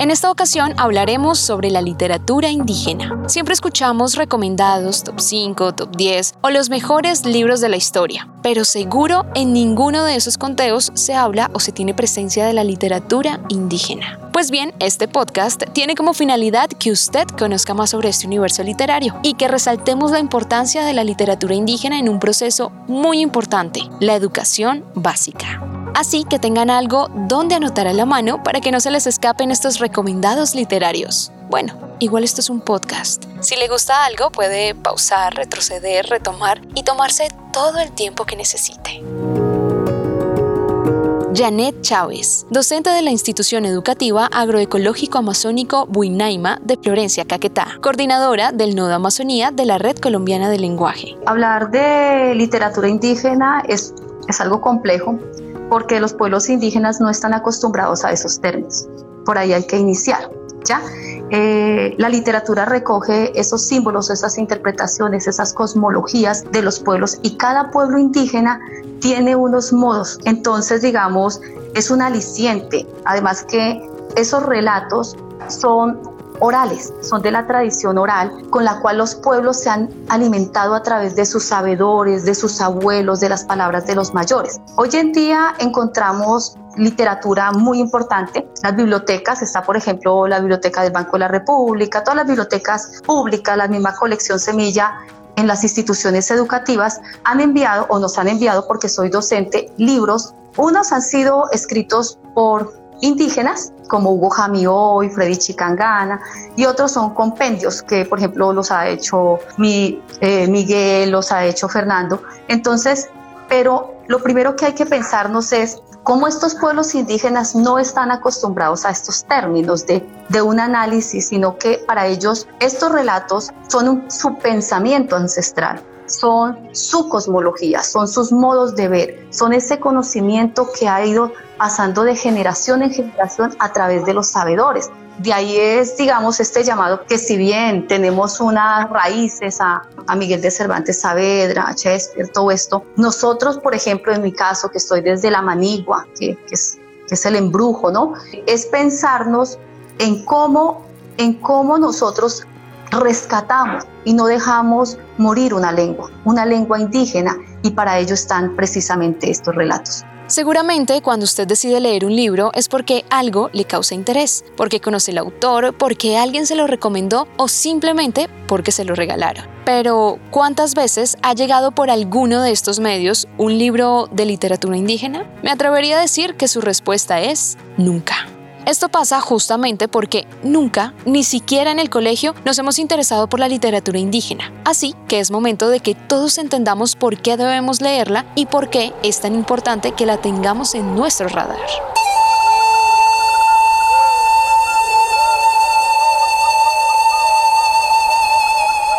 En esta ocasión hablaremos sobre la literatura indígena. Siempre escuchamos recomendados top 5, top 10 o los mejores libros de la historia, pero seguro en ninguno de esos conteos se habla o se tiene presencia de la literatura indígena. Pues bien, este podcast tiene como finalidad que usted conozca más sobre este universo literario y que resaltemos la importancia de la literatura indígena en un proceso muy importante, la educación básica así que tengan algo donde anotar a la mano para que no se les escapen estos recomendados literarios. Bueno, igual esto es un podcast. Si le gusta algo, puede pausar, retroceder, retomar y tomarse todo el tiempo que necesite. Janet Chávez, docente de la institución educativa agroecológico amazónico Buinaima de Florencia, Caquetá, coordinadora del Nodo Amazonía de la Red Colombiana de Lenguaje. Hablar de literatura indígena es, es algo complejo porque los pueblos indígenas no están acostumbrados a esos términos. Por ahí hay que iniciar. ¿ya? Eh, la literatura recoge esos símbolos, esas interpretaciones, esas cosmologías de los pueblos y cada pueblo indígena tiene unos modos. Entonces, digamos, es un aliciente. Además que esos relatos son orales, son de la tradición oral con la cual los pueblos se han alimentado a través de sus sabedores, de sus abuelos, de las palabras de los mayores. Hoy en día encontramos literatura muy importante. Las bibliotecas, está por ejemplo la Biblioteca del Banco de la República, todas las bibliotecas públicas, la misma colección Semilla en las instituciones educativas han enviado o nos han enviado, porque soy docente, libros. Unos han sido escritos por indígenas, como Hugo Jamio y Freddy Chicangana, y otros son compendios que, por ejemplo, los ha hecho mi, eh, Miguel, los ha hecho Fernando. Entonces, pero lo primero que hay que pensarnos es cómo estos pueblos indígenas no están acostumbrados a estos términos de, de un análisis, sino que para ellos estos relatos son su pensamiento ancestral son su cosmología, son sus modos de ver, son ese conocimiento que ha ido pasando de generación en generación a través de los sabedores. De ahí es, digamos, este llamado que si bien tenemos unas raíces a, Miguel de Cervantes Saavedra, a Shakespeare, todo esto, nosotros, por ejemplo, en mi caso, que estoy desde la manigua, que, es, que es el embrujo, ¿no? Es pensarnos en cómo, en cómo nosotros rescatamos y no dejamos morir una lengua, una lengua indígena, y para ello están precisamente estos relatos. Seguramente cuando usted decide leer un libro es porque algo le causa interés, porque conoce el autor, porque alguien se lo recomendó o simplemente porque se lo regalaron. Pero, ¿cuántas veces ha llegado por alguno de estos medios un libro de literatura indígena? Me atrevería a decir que su respuesta es nunca. Esto pasa justamente porque nunca, ni siquiera en el colegio, nos hemos interesado por la literatura indígena. Así que es momento de que todos entendamos por qué debemos leerla y por qué es tan importante que la tengamos en nuestro radar.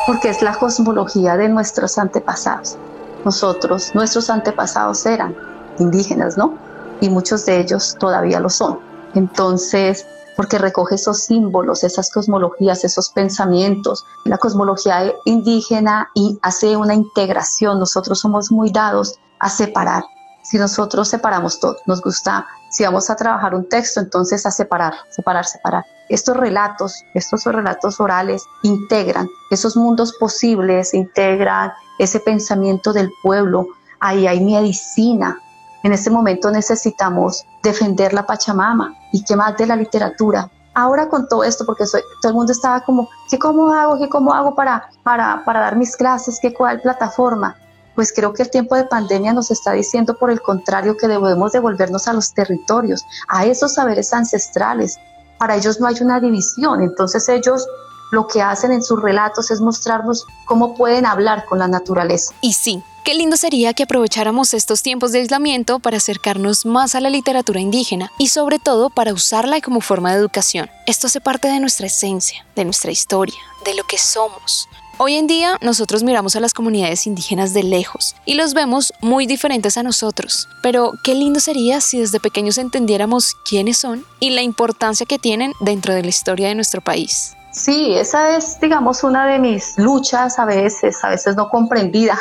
Porque es la cosmología de nuestros antepasados. Nosotros, nuestros antepasados eran indígenas, ¿no? Y muchos de ellos todavía lo son. Entonces, porque recoge esos símbolos, esas cosmologías, esos pensamientos. La cosmología indígena y hace una integración. Nosotros somos muy dados a separar. Si nosotros separamos todo, nos gusta, si vamos a trabajar un texto, entonces a separar, separar, separar. Estos relatos, estos relatos orales integran esos mundos posibles, integran ese pensamiento del pueblo. Ahí hay medicina, en este momento necesitamos defender la Pachamama y qué más de la literatura. Ahora con todo esto, porque todo el mundo estaba como, ¿qué cómo hago? ¿Qué cómo hago para, para, para dar mis clases? ¿Qué cuál plataforma? Pues creo que el tiempo de pandemia nos está diciendo por el contrario que debemos devolvernos a los territorios, a esos saberes ancestrales. Para ellos no hay una división, entonces ellos lo que hacen en sus relatos es mostrarnos cómo pueden hablar con la naturaleza. Y sí, Qué lindo sería que aprovecháramos estos tiempos de aislamiento para acercarnos más a la literatura indígena y sobre todo para usarla como forma de educación. Esto hace parte de nuestra esencia, de nuestra historia, de lo que somos. Hoy en día nosotros miramos a las comunidades indígenas de lejos y los vemos muy diferentes a nosotros, pero qué lindo sería si desde pequeños entendiéramos quiénes son y la importancia que tienen dentro de la historia de nuestro país. Sí, esa es, digamos, una de mis luchas a veces, a veces no comprendida,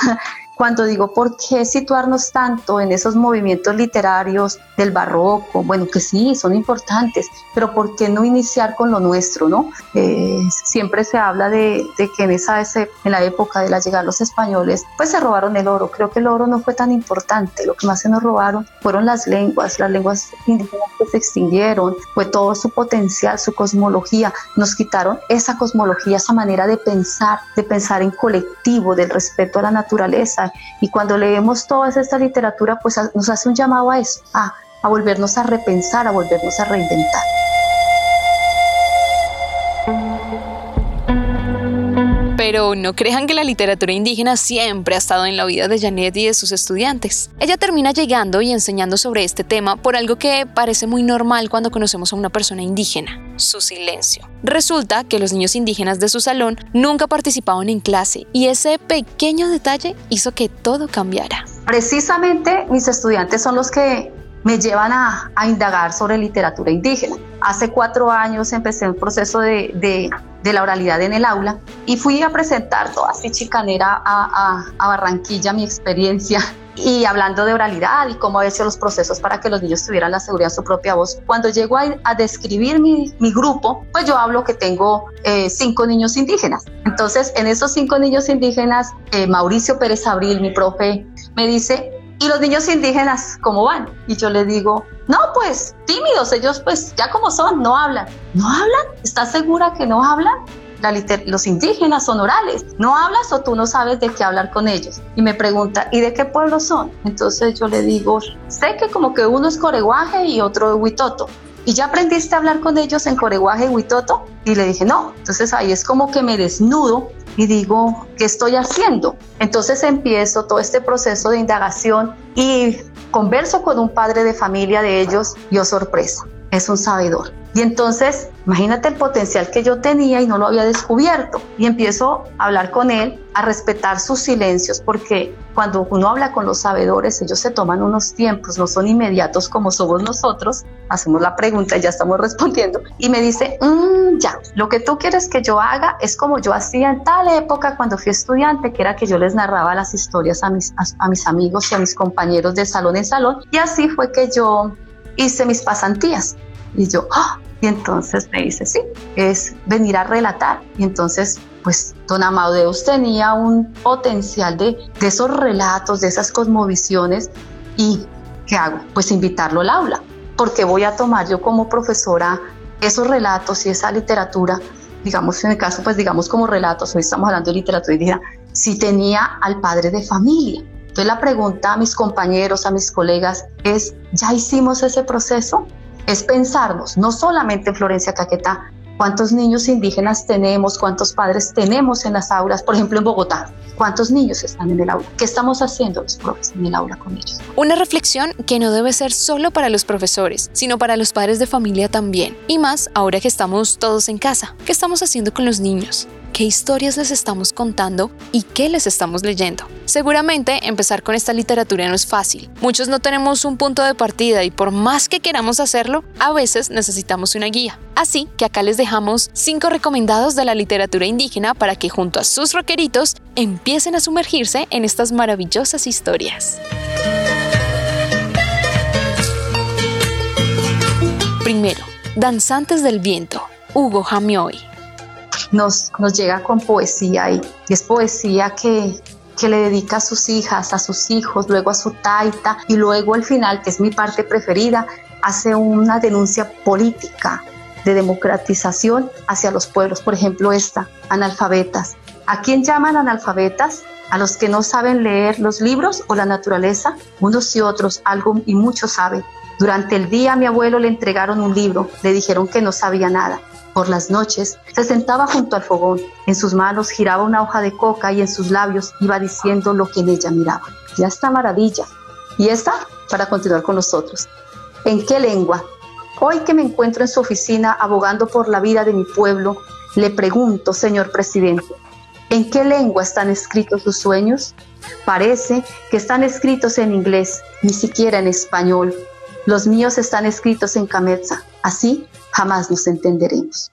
cuando digo por qué situarnos tanto en esos movimientos literarios del barroco, bueno, que sí, son importantes, pero por qué no iniciar con lo nuestro, ¿no? Eh, siempre se habla de, que en esa en la época de la llegada de los españoles, pues se robaron el oro. Creo que el oro no fue tan importante, lo que más se nos robaron fueron las lenguas, las lenguas indígenas que se extinguieron, fue todo su potencial, su cosmología. Nos quitaron esa cosmología, esa manera de pensar, de pensar en colectivo, del respeto a la naturaleza y cuando leemos toda esta literatura, pues nos hace un llamado a eso, a, a volvernos a repensar, a volvernos a reinventar. Pero no crean que la literatura indígena siempre ha estado en la vida de Janet y de sus estudiantes. Ella termina llegando y enseñando sobre este tema por algo que parece muy normal cuando conocemos a una persona indígena, su silencio. Resulta que los niños indígenas de su salón nunca participaban en clase y ese pequeño detalle hizo que todo cambiara. Precisamente mis estudiantes son los que me llevan a, indagar sobre literatura indígena. Hace cuatro años empecé un proceso de, de, la oralidad en el aula y fui a presentar toda así chicanera a, a, Barranquilla mi experiencia y hablando de oralidad y cómo había los procesos para que los niños tuvieran la seguridad en su propia voz. Cuando llego a, describir mi, mi, grupo, pues yo hablo que tengo eh, cinco niños indígenas. Entonces, en esos cinco niños indígenas, eh, Mauricio Pérez Abril, mi profe, me dice, ¿y los niños indígenas cómo van? Y yo le digo, no, pues tímidos, ellos pues ya como son, no hablan. ¿No hablan? ¿Estás segura que no hablan? los indígenas son orales. ¿No hablas o tú no sabes de qué hablar con ellos? Y me pregunta, ¿y de qué pueblo son? Entonces yo le digo, sé que como que uno es coreguaje y otro es huitoto. ¿Y ya aprendiste a hablar con ellos en coreguaje huitoto? Y le dije, no. Entonces ahí es como que me desnudo y digo, ¿qué estoy haciendo? Entonces empiezo todo este proceso de indagación y converso con un padre de familia de ellos y sorpresa, es un sabedor. Y entonces, imagínate el potencial que yo tenía y no lo había descubierto. Y empiezo a hablar con él, a respetar sus silencios, porque cuando uno habla con los sabedores, ellos se toman unos tiempos, no son inmediatos como somos nosotros. Hacemos la pregunta y ya estamos respondiendo. Y me dice, mm, ya, lo que tú quieres que yo haga es como yo hacía en tal época cuando fui estudiante, que era que yo les narraba las historias a mis, a mis amigos y a mis compañeros de salón en salón. Y así fue que yo hice mis pasantías. Y yo, ¡ah! Y entonces me dice, sí, es venir a relatar. Y entonces, pues, don Amadeus tenía un potencial de, de esos relatos, de esas cosmovisiones. ¿Y qué hago? Pues invitarlo al aula. Porque voy a tomar yo como profesora esos relatos y esa literatura, digamos en el caso, pues digamos como relatos, hoy estamos hablando de literatura y dije, si tenía al padre de familia. Entonces la pregunta a mis compañeros, a mis colegas es, ¿ya hicimos ese proceso? es pensarnos, no solamente en Florencia Caquetá, cuántos niños indígenas tenemos, cuántos padres tenemos en las aulas, por ejemplo en Bogotá, cuántos niños están en el aula, qué estamos haciendo los profes en el aula con ellos. Una reflexión que no debe ser solo para los profesores, sino para los padres de familia también, y más ahora que estamos todos en casa, ¿qué estamos haciendo con los niños? Qué historias les estamos contando y qué les estamos leyendo. Seguramente empezar con esta literatura no es fácil. Muchos no tenemos un punto de partida y por más que queramos hacerlo, a veces necesitamos una guía. Así que acá les dejamos cinco recomendados de la literatura indígena para que junto a sus roqueritos empiecen a sumergirse en estas maravillosas historias. Primero, Danzantes del Viento, Hugo Jamioy nos, llega con poesía y, es poesía que, que le dedica a sus hijas, a sus hijos, luego a su taita y luego al final, que es mi parte preferida, hace una denuncia política de democratización hacia los pueblos. Por ejemplo, esta, analfabetas. ¿A quién llaman analfabetas? A los que no saben leer los libros o la naturaleza, unos y otros, algo y muchos saben. Durante el día a mi abuelo le entregaron un libro, le dijeron que no sabía nada Por las noches se sentaba junto al fogón, en sus manos giraba una hoja de coca y en sus labios iba diciendo lo que en ella miraba. Ya está maravilla. Y esta para continuar con nosotros. ¿En qué lengua? Hoy que me encuentro en su oficina abogando por la vida de mi pueblo, le pregunto, señor presidente, ¿en qué lengua están escritos sus sueños? Parece que están escritos en inglés, ni siquiera en español. Los míos están escritos en Cametza. Así jamás nos entenderemos.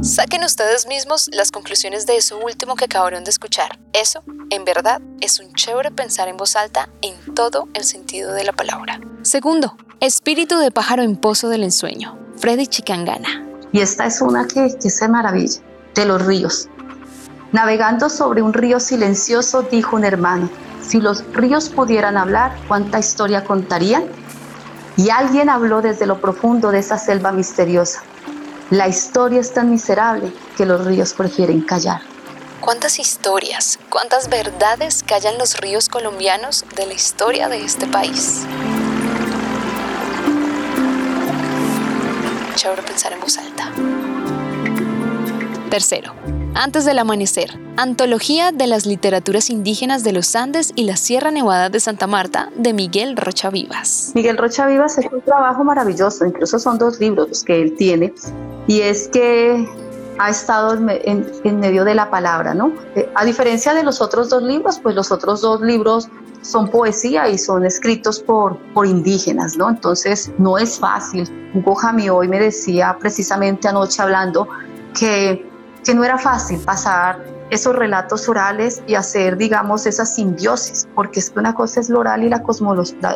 Saquen ustedes mismos las conclusiones de eso último que acabaron de escuchar. Eso, en verdad, es un chévere pensar en voz alta en todo el sentido de la palabra. Segundo, espíritu de pájaro en pozo del ensueño. Freddy Chicangana. Y esta es una que, que se maravilla, de los ríos. Navegando sobre un río silencioso, dijo un hermano, si los ríos pudieran hablar, ¿cuánta historia contarían? Y alguien habló desde lo profundo de esa selva misteriosa. La historia es tan miserable que los ríos prefieren callar. ¿Cuántas historias, cuántas verdades callan los ríos colombianos de la historia de este país? Pensar en voz alta. Tercero, antes del amanecer, Antología de las literaturas indígenas de los Andes y la Sierra Nevada de Santa Marta de Miguel Rocha Vivas. Miguel Rocha Vivas es un trabajo maravilloso, incluso son dos libros los que él tiene, y es que ha estado en, medio de la palabra, ¿no? Eh, a diferencia de los otros dos libros, pues los otros dos libros son poesía y son escritos por, por indígenas, ¿no? Entonces no es fácil. Hugo Jami hoy me decía precisamente anoche hablando que, que no era fácil pasar esos relatos orales y hacer, digamos, esa simbiosis, porque es que una cosa es lo oral y la,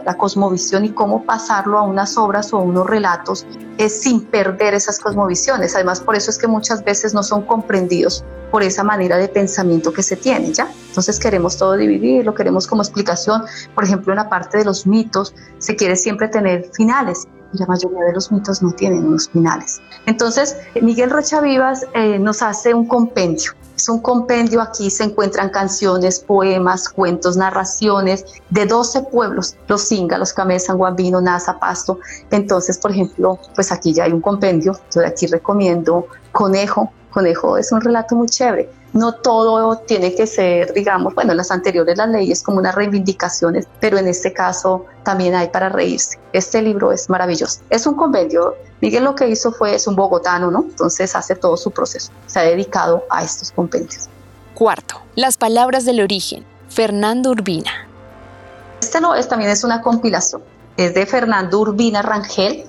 la, cosmovisión y cómo pasarlo a unas obras o a unos relatos es sin perder esas cosmovisiones. Además, por eso es que muchas veces no son comprendidos por esa manera de pensamiento que se tiene, ¿ya? Entonces queremos todo dividir, lo queremos como explicación. Por ejemplo, en la parte de los mitos se quiere siempre tener finales la mayoría de los mitos no tienen unos finales. Entonces, Miguel Rocha Vivas eh, nos hace un compendio es un compendio, aquí se encuentran canciones, poemas, cuentos, narraciones de 12 pueblos, los Singa, los Camesan, Guambino, Nasa, Pasto. Entonces, por ejemplo, pues aquí ya hay un compendio, yo aquí recomiendo Conejo. Conejo es un relato muy chévere no todo tiene que ser, digamos, bueno, en las anteriores las leyes como unas reivindicaciones, pero en este caso también hay para reírse. Este libro es maravilloso. Es un convenio. Miguel lo que hizo fue, es un bogotano, ¿no? Entonces hace todo su proceso. Se ha dedicado a estos compendios. Cuarto, las palabras del origen. Fernando Urbina. Este no, es, también es una compilación. Es de Fernando Urbina Rangel.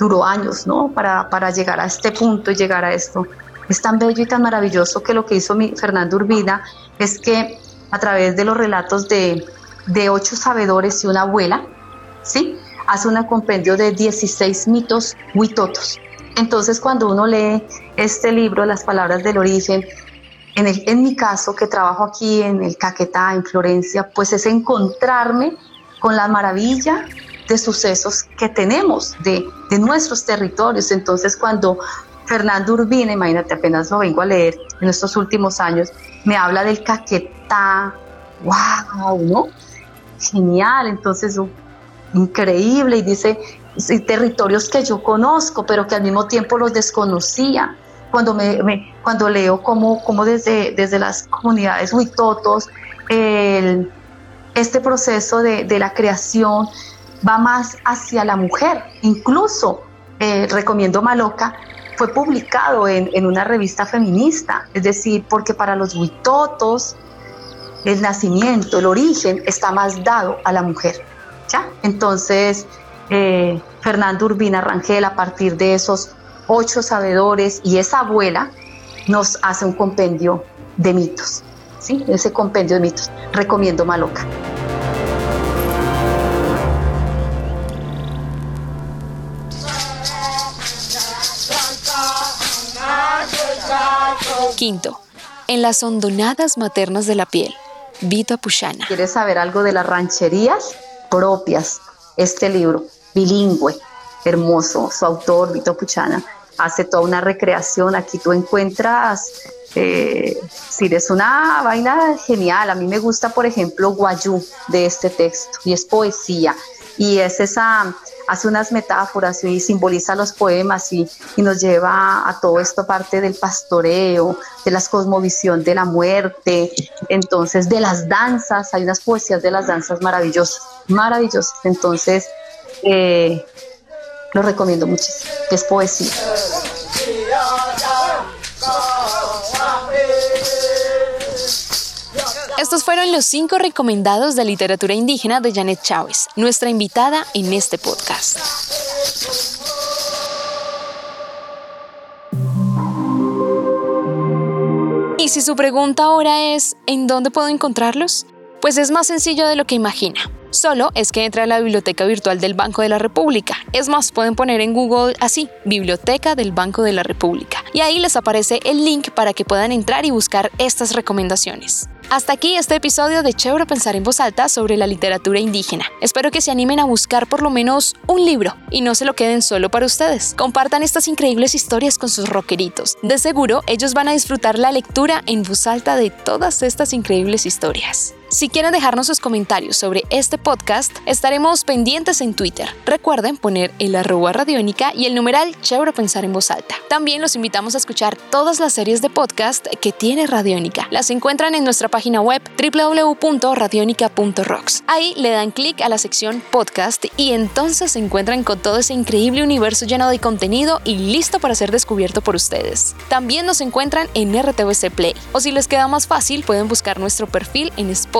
Duró años, ¿no? Para, para llegar a este punto y llegar a esto es tan bello y tan maravilloso que lo que hizo mi Fernando Urbina es que a través de los relatos de, ocho sabedores y una abuela, ¿sí? hace un compendio de 16 mitos huitotos. Entonces, cuando uno lee este libro, Las Palabras del Origen, en, el, en mi caso, que trabajo aquí en el Caquetá, en Florencia, pues es encontrarme con la maravilla de sucesos que tenemos de, de nuestros territorios. Entonces, cuando Fernando Urbina, imagínate, apenas lo vengo a leer en estos últimos años, me habla del Caquetá, wow, ¿no? Genial, entonces, uh, increíble, y dice, territorios que yo conozco, pero que al mismo tiempo los desconocía. Cuando, me, cuando leo cómo, cómo desde, desde las comunidades huitotos, el, este proceso de, de, la creación va más hacia la mujer. Incluso eh, recomiendo Maloca, fue publicado en, una revista feminista, es decir, porque para los huitotos el nacimiento, el origen está más dado a la mujer. ¿ya? Entonces, eh, Fernando Urbina Rangel, a partir de esos ocho sabedores y esa abuela, nos hace un compendio de mitos. ¿sí? Ese compendio de mitos. Recomiendo Maloca. Quinto, en las hondonadas maternas de la piel. Vito Apuchana. ¿Quieres saber algo de las rancherías propias? Este libro, bilingüe, hermoso, su autor, Vito Apuchana, hace toda una recreación. Aquí tú encuentras, eh, si es una vaina genial. A mí me gusta, por ejemplo, Guayú de este texto, y es poesía. Y es esa, hace unas metáforas y simboliza los poemas y, y, nos lleva a todo esto parte del pastoreo, de la cosmovisión de la muerte, entonces de las danzas, hay unas poesías de las danzas maravillosas, maravillosas, entonces eh, lo recomiendo muchísimo, es poesía. Estos fueron los cinco recomendados de literatura indígena de Janet Chávez, nuestra invitada en este podcast. Y si su pregunta ahora es, ¿en dónde puedo encontrarlos? Pues es más sencillo de lo que imagina. Solo es que entra a la biblioteca virtual del Banco de la República. Es más, pueden poner en Google así, Biblioteca del Banco de la República. Y ahí les aparece el link para que puedan entrar y buscar estas recomendaciones. Hasta aquí este episodio de Chévere Pensar en Voz Alta sobre la literatura indígena. Espero que se animen a buscar por lo menos un libro y no se lo queden solo para ustedes. Compartan estas increíbles historias con sus rockeritos. De seguro, ellos van a disfrutar la lectura en voz alta de todas estas increíbles historias. Si quieren dejarnos sus comentarios sobre este podcast, estaremos pendientes en Twitter. Recuerden poner el arroba radiónica y el numeral Chévere Pensar en Voz Alta. También los invitamos a escuchar todas las series de podcast que tiene Radiónica. Las encuentran en nuestra página web www.radionica.rocks. Ahí le dan clic a la sección podcast y entonces se encuentran con todo ese increíble universo lleno de contenido y listo para ser descubierto por ustedes. También nos encuentran en RTVC Play. O si les queda más fácil, pueden buscar nuestro perfil en Spotify